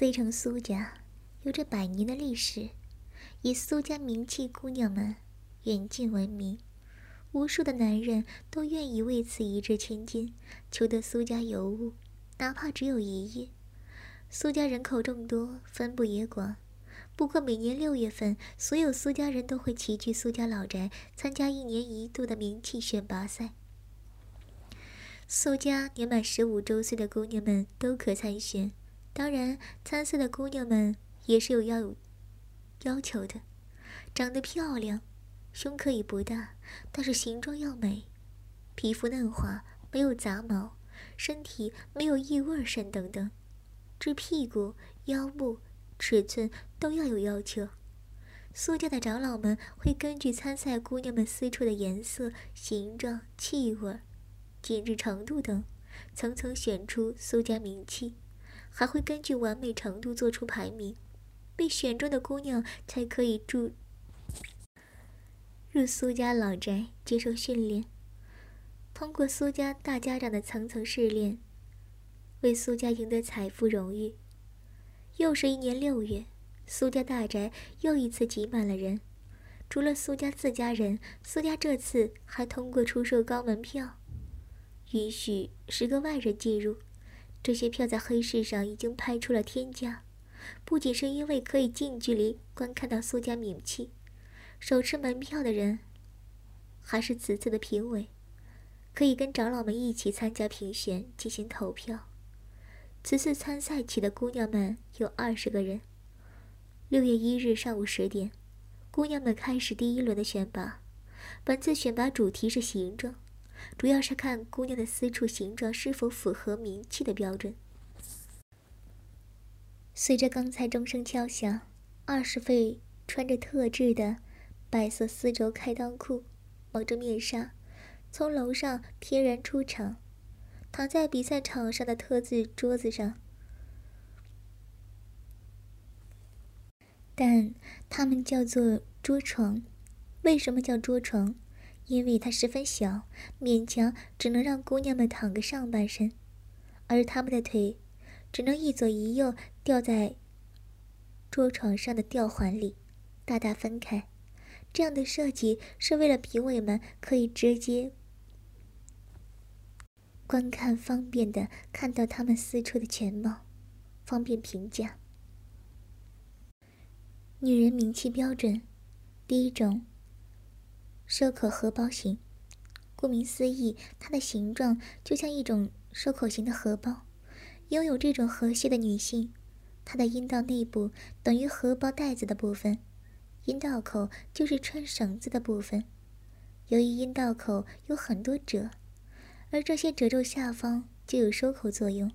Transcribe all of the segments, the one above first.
C 城苏家有着百年的历史，以苏家名气姑娘们远近闻名，无数的男人都愿意为此一掷千金，求得苏家尤物，哪怕只有一夜。苏家人口众多，分布也广。不过每年六月份，所有苏家人都会齐聚苏家老宅，参加一年一度的名气选拔赛。苏家年满十五周岁的姑娘们都可参选，当然，参赛的姑娘们也是有要有要求的：长得漂亮，胸可以不大，但是形状要美，皮肤嫩滑，没有杂毛，身体没有异味甚等等，至屁股、腰部。尺寸都要有要求，苏家的长老们会根据参赛姑娘们私处的颜色、形状、气味、紧致程度等，层层选出苏家名气，还会根据完美程度做出排名。被选中的姑娘才可以住入苏家老宅接受训练，通过苏家大家长的层层试炼，为苏家赢得财富荣誉。又是一年六月，苏家大宅又一次挤满了人。除了苏家自家人，苏家这次还通过出售高门票，允许十个外人进入。这些票在黑市上已经拍出了天价。不仅是因为可以近距离观看到苏家名气，手持门票的人，还是此次的评委，可以跟长老们一起参加评选，进行投票。此次参赛起的姑娘们有二十个人。六月一日上午十点，姑娘们开始第一轮的选拔。本次选拔主题是形状，主要是看姑娘的私处形状是否符合名气的标准。随着刚才钟声敲响，二十位穿着特制的白色丝绸开裆裤、蒙着面纱，从楼上翩然出场。躺在比赛场上的特制桌子上，但它们叫做桌床。为什么叫桌床？因为它十分小，勉强只能让姑娘们躺个上半身，而她们的腿只能一左一右吊在桌床上的吊环里，大大分开。这样的设计是为了评委们可以直接。观看方便的看到他们四处的全貌，方便评价。女人名气标准，第一种，收口荷包型。顾名思义，它的形状就像一种收口型的荷包。拥有这种河蟹的女性，她的阴道内部等于荷包袋子的部分，阴道口就是穿绳子的部分。由于阴道口有很多褶。而这些褶皱下方就有收口作用，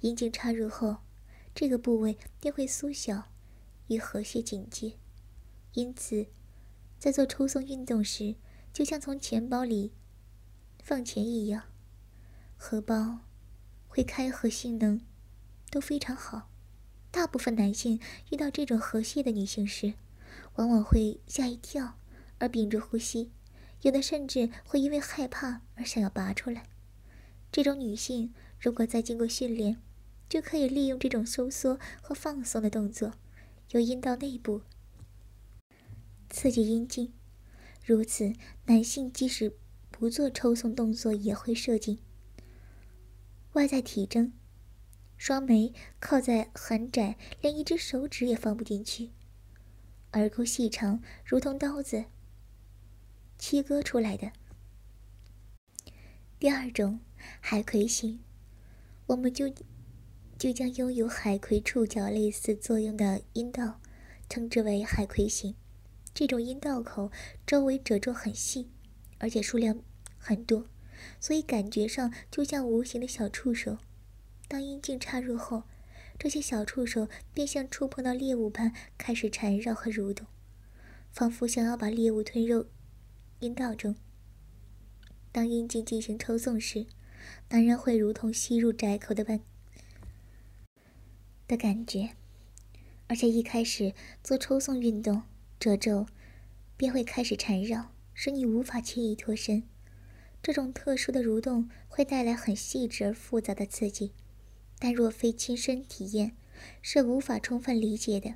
阴茎插入后，这个部位便会缩小，与河蟹紧接。因此，在做抽送运动时，就像从钱包里放钱一样，荷包会开合性能都非常好。大部分男性遇到这种河蟹的女性时，往往会吓一跳，而屏住呼吸。有的甚至会因为害怕而想要拔出来。这种女性如果再经过训练，就可以利用这种收缩和放松的动作，由阴道内部刺激阴茎。如此，男性即使不做抽送动作也会射精。外在体征：双眉靠在很窄，连一只手指也放不进去；耳沟细长，如同刀子。切割出来的。第二种海葵型，我们就就将拥有海葵触角类似作用的阴道称之为海葵型。这种阴道口周围褶皱很细，而且数量很多，所以感觉上就像无形的小触手。当阴茎插入后，这些小触手便像触碰到猎物般开始缠绕和蠕动，仿佛想要把猎物吞入。阴道中，当阴茎进行抽送时，男人会如同吸入窄口的般的感觉，而且一开始做抽送运动，褶皱便会开始缠绕，使你无法轻易脱身。这种特殊的蠕动会带来很细致而复杂的刺激，但若非亲身体验，是无法充分理解的。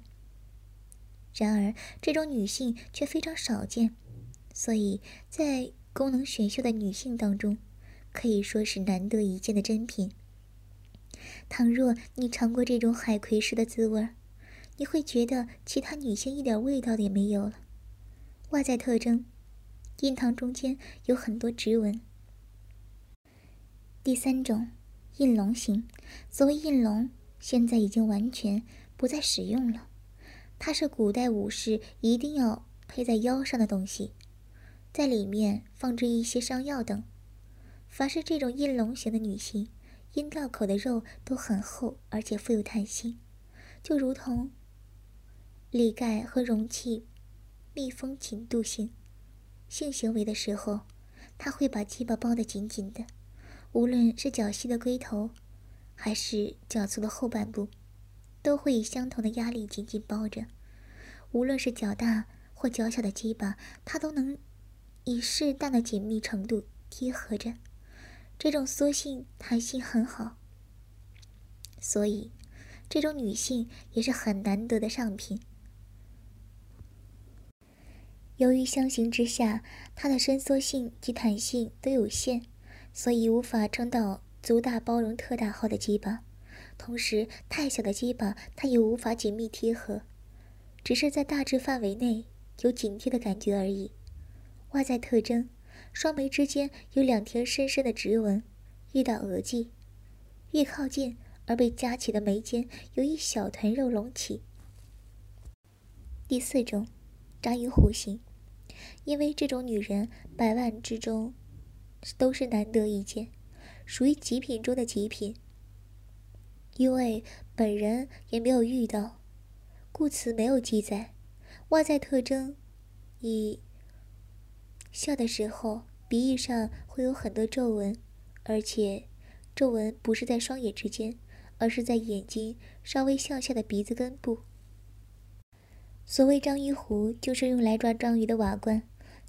然而，这种女性却非常少见，所以在功能选秀的女性当中，可以说是难得一见的珍品。倘若你尝过这种海葵式的滋味儿，你会觉得其他女性一点味道也没有了。外在特征：印堂中间有很多直纹。第三种，印龙型。所谓印龙，现在已经完全不再使用了。它是古代武士一定要佩在腰上的东西，在里面放置一些伤药等。凡是这种印龙型的女性，阴道口的肉都很厚，而且富有弹性，就如同里盖和容器密封紧度性。性行为的时候，它会把鸡巴包得紧紧的，无论是较细的龟头，还是较粗的后半部。都会以相同的压力紧紧包着，无论是较大或较小的鸡巴，它都能以适当的紧密程度贴合着。这种缩性弹性很好，所以这种女性也是很难得的上品。由于相形之下，它的伸缩性及弹性都有限，所以无法撑到足大包容特大号的鸡巴。同时，太小的鸡巴它也无法紧密贴合，只是在大致范围内有紧贴的感觉而已。外在特征：双眉之间有两条深深的直纹，遇到额际，越靠近而被夹起的眉间有一小团肉隆起。第四种，章鱼弧形，因为这种女人百万之中都是难得一见，属于极品中的极品。因为本人也没有遇到，故此没有记载。外在特征：一笑的时候，鼻翼上会有很多皱纹，而且皱纹不是在双眼之间，而是在眼睛稍微向下的鼻子根部。所谓章鱼壶，就是用来抓章鱼的瓦罐。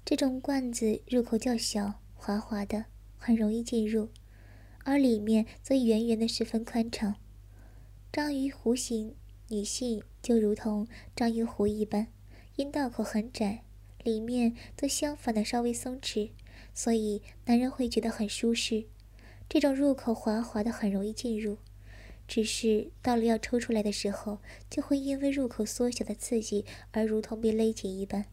这种罐子入口较小，滑滑的，很容易进入，而里面则圆圆的，十分宽敞。章鱼弧形女性就如同章鱼弧一般，阴道口很窄，里面则相反的稍微松弛，所以男人会觉得很舒适。这种入口滑滑的，很容易进入，只是到了要抽出来的时候，就会因为入口缩小的刺激而如同被勒紧一般。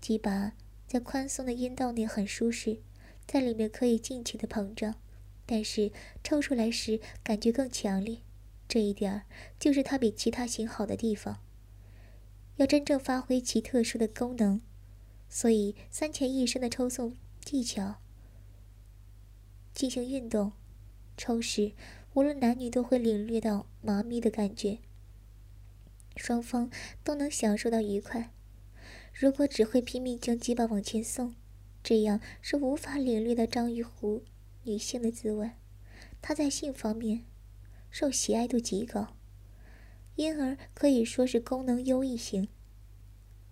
鸡巴在宽松的阴道内很舒适，在里面可以尽情的膨胀，但是抽出来时感觉更强烈。这一点儿就是它比其他型好的地方。要真正发挥其特殊的功能，所以三前一身的抽送技巧进行运动，抽时无论男女都会领略到麻痹的感觉，双方都能享受到愉快。如果只会拼命将鸡巴往前送，这样是无法领略到章鱼湖女性的滋味。她在性方面。受喜爱度极高，因而可以说是功能优异型，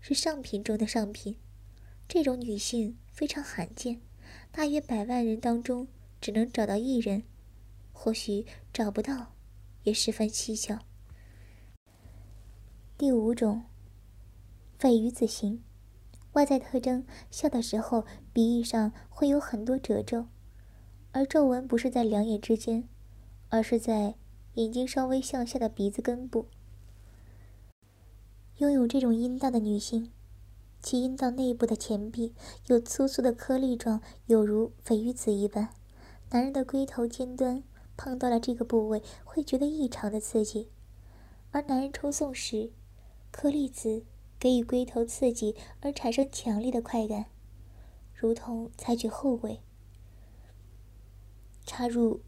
是上品中的上品。这种女性非常罕见，大约百万人当中只能找到一人，或许找不到，也十分蹊跷。第五种，鲱鱼子型，外在特征：笑的时候鼻翼上会有很多褶皱，而皱纹不是在两眼之间，而是在。眼睛稍微向下的鼻子根部，拥有这种阴道的女性，其阴道内部的前壁有粗粗的颗粒状，有如鲱鱼子一般。男人的龟头尖端碰到了这个部位，会觉得异常的刺激。而男人抽送时，颗粒子给予龟头刺激而产生强烈的快感，如同采取后尾插入。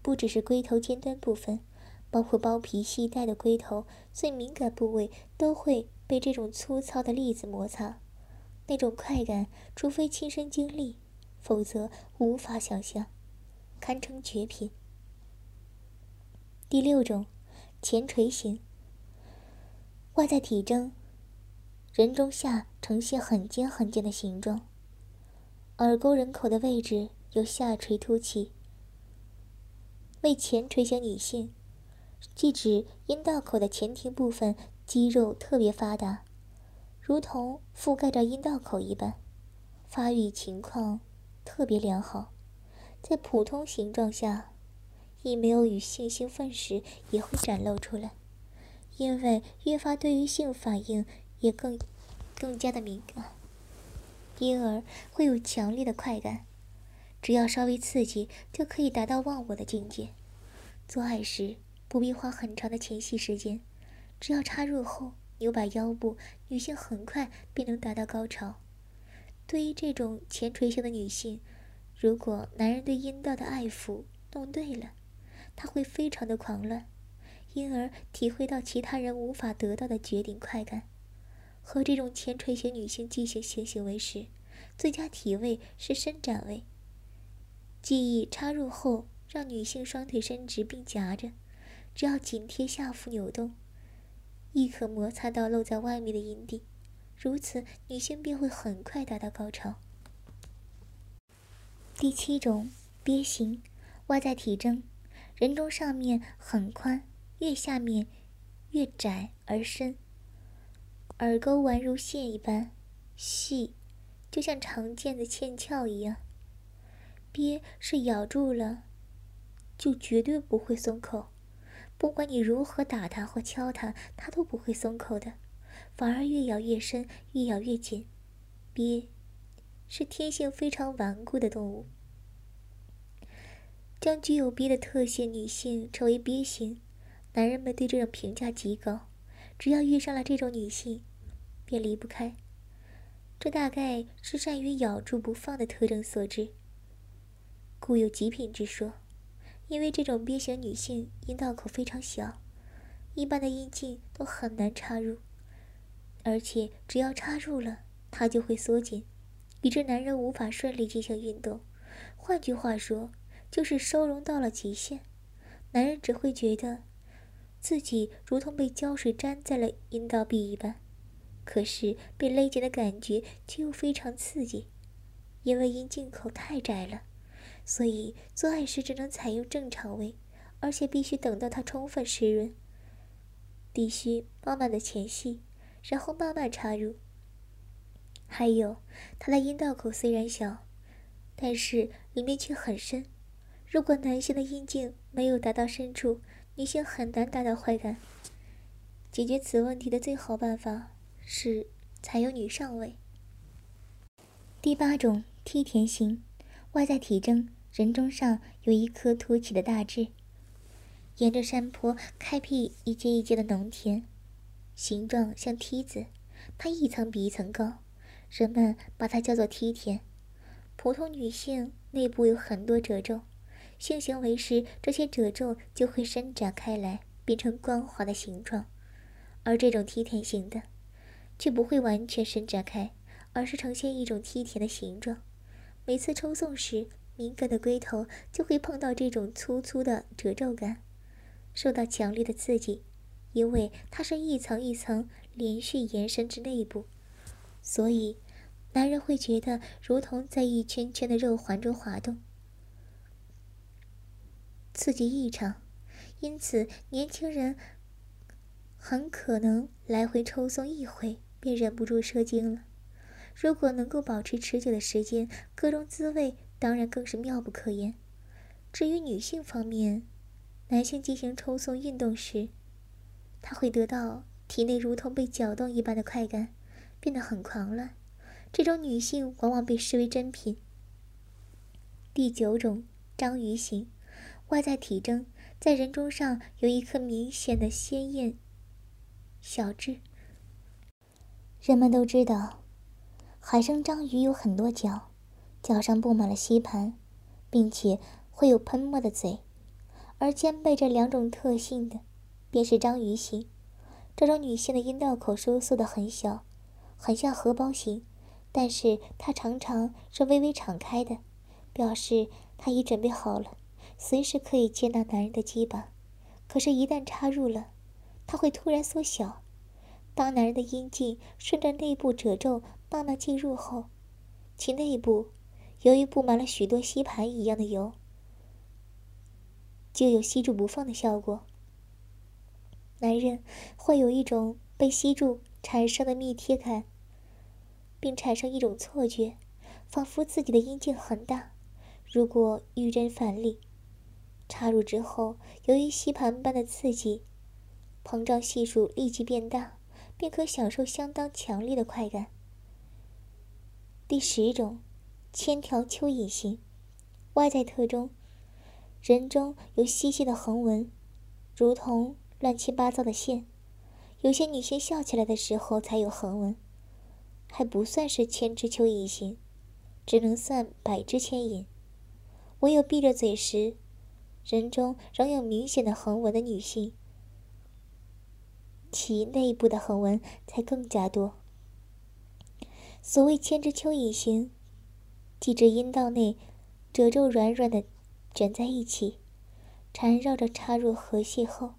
不只是龟头尖端部分，包括包皮系带的龟头最敏感部位都会被这种粗糙的粒子摩擦，那种快感，除非亲身经历，否则无法想象，堪称绝品。第六种，前垂型，外在体征，人中下呈现很尖很尖的形状，耳沟人口的位置有下垂凸起。为前垂型女性，即指阴道口的前庭部分肌肉特别发达，如同覆盖着阴道口一般，发育情况特别良好。在普通形状下，亦没有与性兴奋时也会展露出来，因为越发对于性反应也更更加的敏感，因而会有强烈的快感。只要稍微刺激，就可以达到忘我的境界。做爱时不必花很长的前戏时间，只要插入后扭把腰部，女性很快便能达到高潮。对于这种前垂型的女性，如果男人对阴道的爱抚弄对了，她会非常的狂乱，因而体会到其他人无法得到的绝顶快感。和这种前垂型女性进行性行为时，最佳体位是伸展位。记忆插入后，让女性双腿伸直并夹着，只要紧贴下腹扭动，亦可摩擦到露在外面的阴蒂，如此女性便会很快达到高潮。第七种鳖形，外在体征，人中上面很宽，越下面越窄而深，耳沟宛如线一般细，就像常见的线鞘一样。鳖是咬住了，就绝对不会松口，不管你如何打它或敲它，它都不会松口的，反而越咬越深，越咬越紧。鳖。是天性非常顽固的动物，将具有鳖的特性女性称为鳖型，男人们对这种评价极高。只要遇上了这种女性，便离不开。这大概是善于咬住不放的特征所致，故有极品之说。因为这种鳖型女性阴道口非常小，一般的阴茎都很难插入，而且只要插入了，它就会缩紧。以致男人无法顺利进行运动，换句话说，就是收容到了极限。男人只会觉得自己如同被胶水粘在了阴道壁一般，可是被勒紧的感觉却又非常刺激。因为阴茎口太窄了，所以做爱时只能采用正常位，而且必须等到它充分湿润，必须慢慢的前戏，然后慢慢插入。还有，他的阴道口虽然小，但是里面却很深。如果男性的阴茎没有达到深处，女性很难达到快感。解决此问题的最好办法是采用女上位。第八种梯田型，外在体征：人中上有一颗凸起的大痣，沿着山坡开辟一阶一阶的农田，形状像梯子，它一层比一层高。人们把它叫做梯田。普通女性内部有很多褶皱，性行为时这些褶皱就会伸展开来，变成光滑的形状。而这种梯田型的，却不会完全伸展开，而是呈现一种梯田的形状。每次抽送时，敏感的龟头就会碰到这种粗粗的褶皱感，受到强烈的刺激，因为它是一层一层连续延伸至内部。所以，男人会觉得如同在一圈圈的肉环中滑动，刺激异常。因此，年轻人很可能来回抽送一回便忍不住射精了。如果能够保持持久的时间，各种滋味当然更是妙不可言。至于女性方面，男性进行抽送运动时，他会得到体内如同被搅动一般的快感。变得很狂乱，这种女性往往被视为珍品。第九种章鱼型，外在体征在人中上有一颗明显的鲜艳小痣。人们都知道，海生章鱼有很多脚，脚上布满了吸盘，并且会有喷墨的嘴，而兼备这两种特性的，便是章鱼型。这种女性的阴道口收缩的很小。很像荷包型，但是它常常是微微敞开的，表示它已准备好了，随时可以接纳男人的鸡巴。可是，一旦插入了，它会突然缩小。当男人的阴茎顺着内部褶皱慢慢进入后，其内部由于布满了许多吸盘一样的油，就有吸住不放的效果。男人会有一种被吸住产生的密贴感，并产生一种错觉，仿佛自己的阴茎很大。如果遇人反力，插入之后，由于吸盘般的刺激，膨胀系数立即变大，便可享受相当强烈的快感。第十种，千条蚯蚓型，外在特征：人中有细细的横纹，如同乱七八糟的线。有些女性笑起来的时候才有横纹，还不算是千只蚯蚓型，只能算百只千蚓。唯有闭着嘴时，人中仍有明显的横纹的女性，其内部的横纹才更加多。所谓千只蚯蚓形，即指阴道内褶皱软软的卷在一起，缠绕着插入核隙后，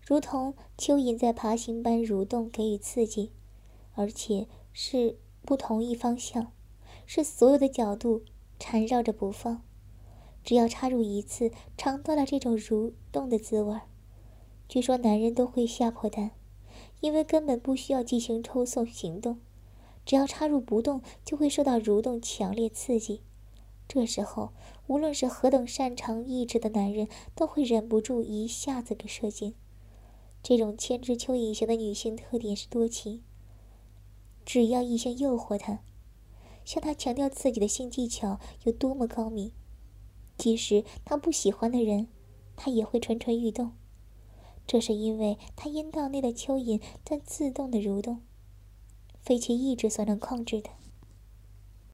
如同蚯蚓在爬行般蠕动，给予刺激，而且是不同一方向，是所有的角度缠绕着不放。只要插入一次，尝到了这种蠕动的滋味据说男人都会吓破胆，因为根本不需要进行抽送行动，只要插入不动，就会受到蠕动强烈刺激。这时候，无论是何等擅长意志的男人，都会忍不住一下子给射精。这种牵制蚯蚓型的女性特点是多情，只要异性诱惑她，向她强调自己的性技巧有多么高明。即使他不喜欢的人，他也会蠢蠢欲动。这是因为他阴道内的蚯蚓在自动的蠕动，非其意志所能控制的。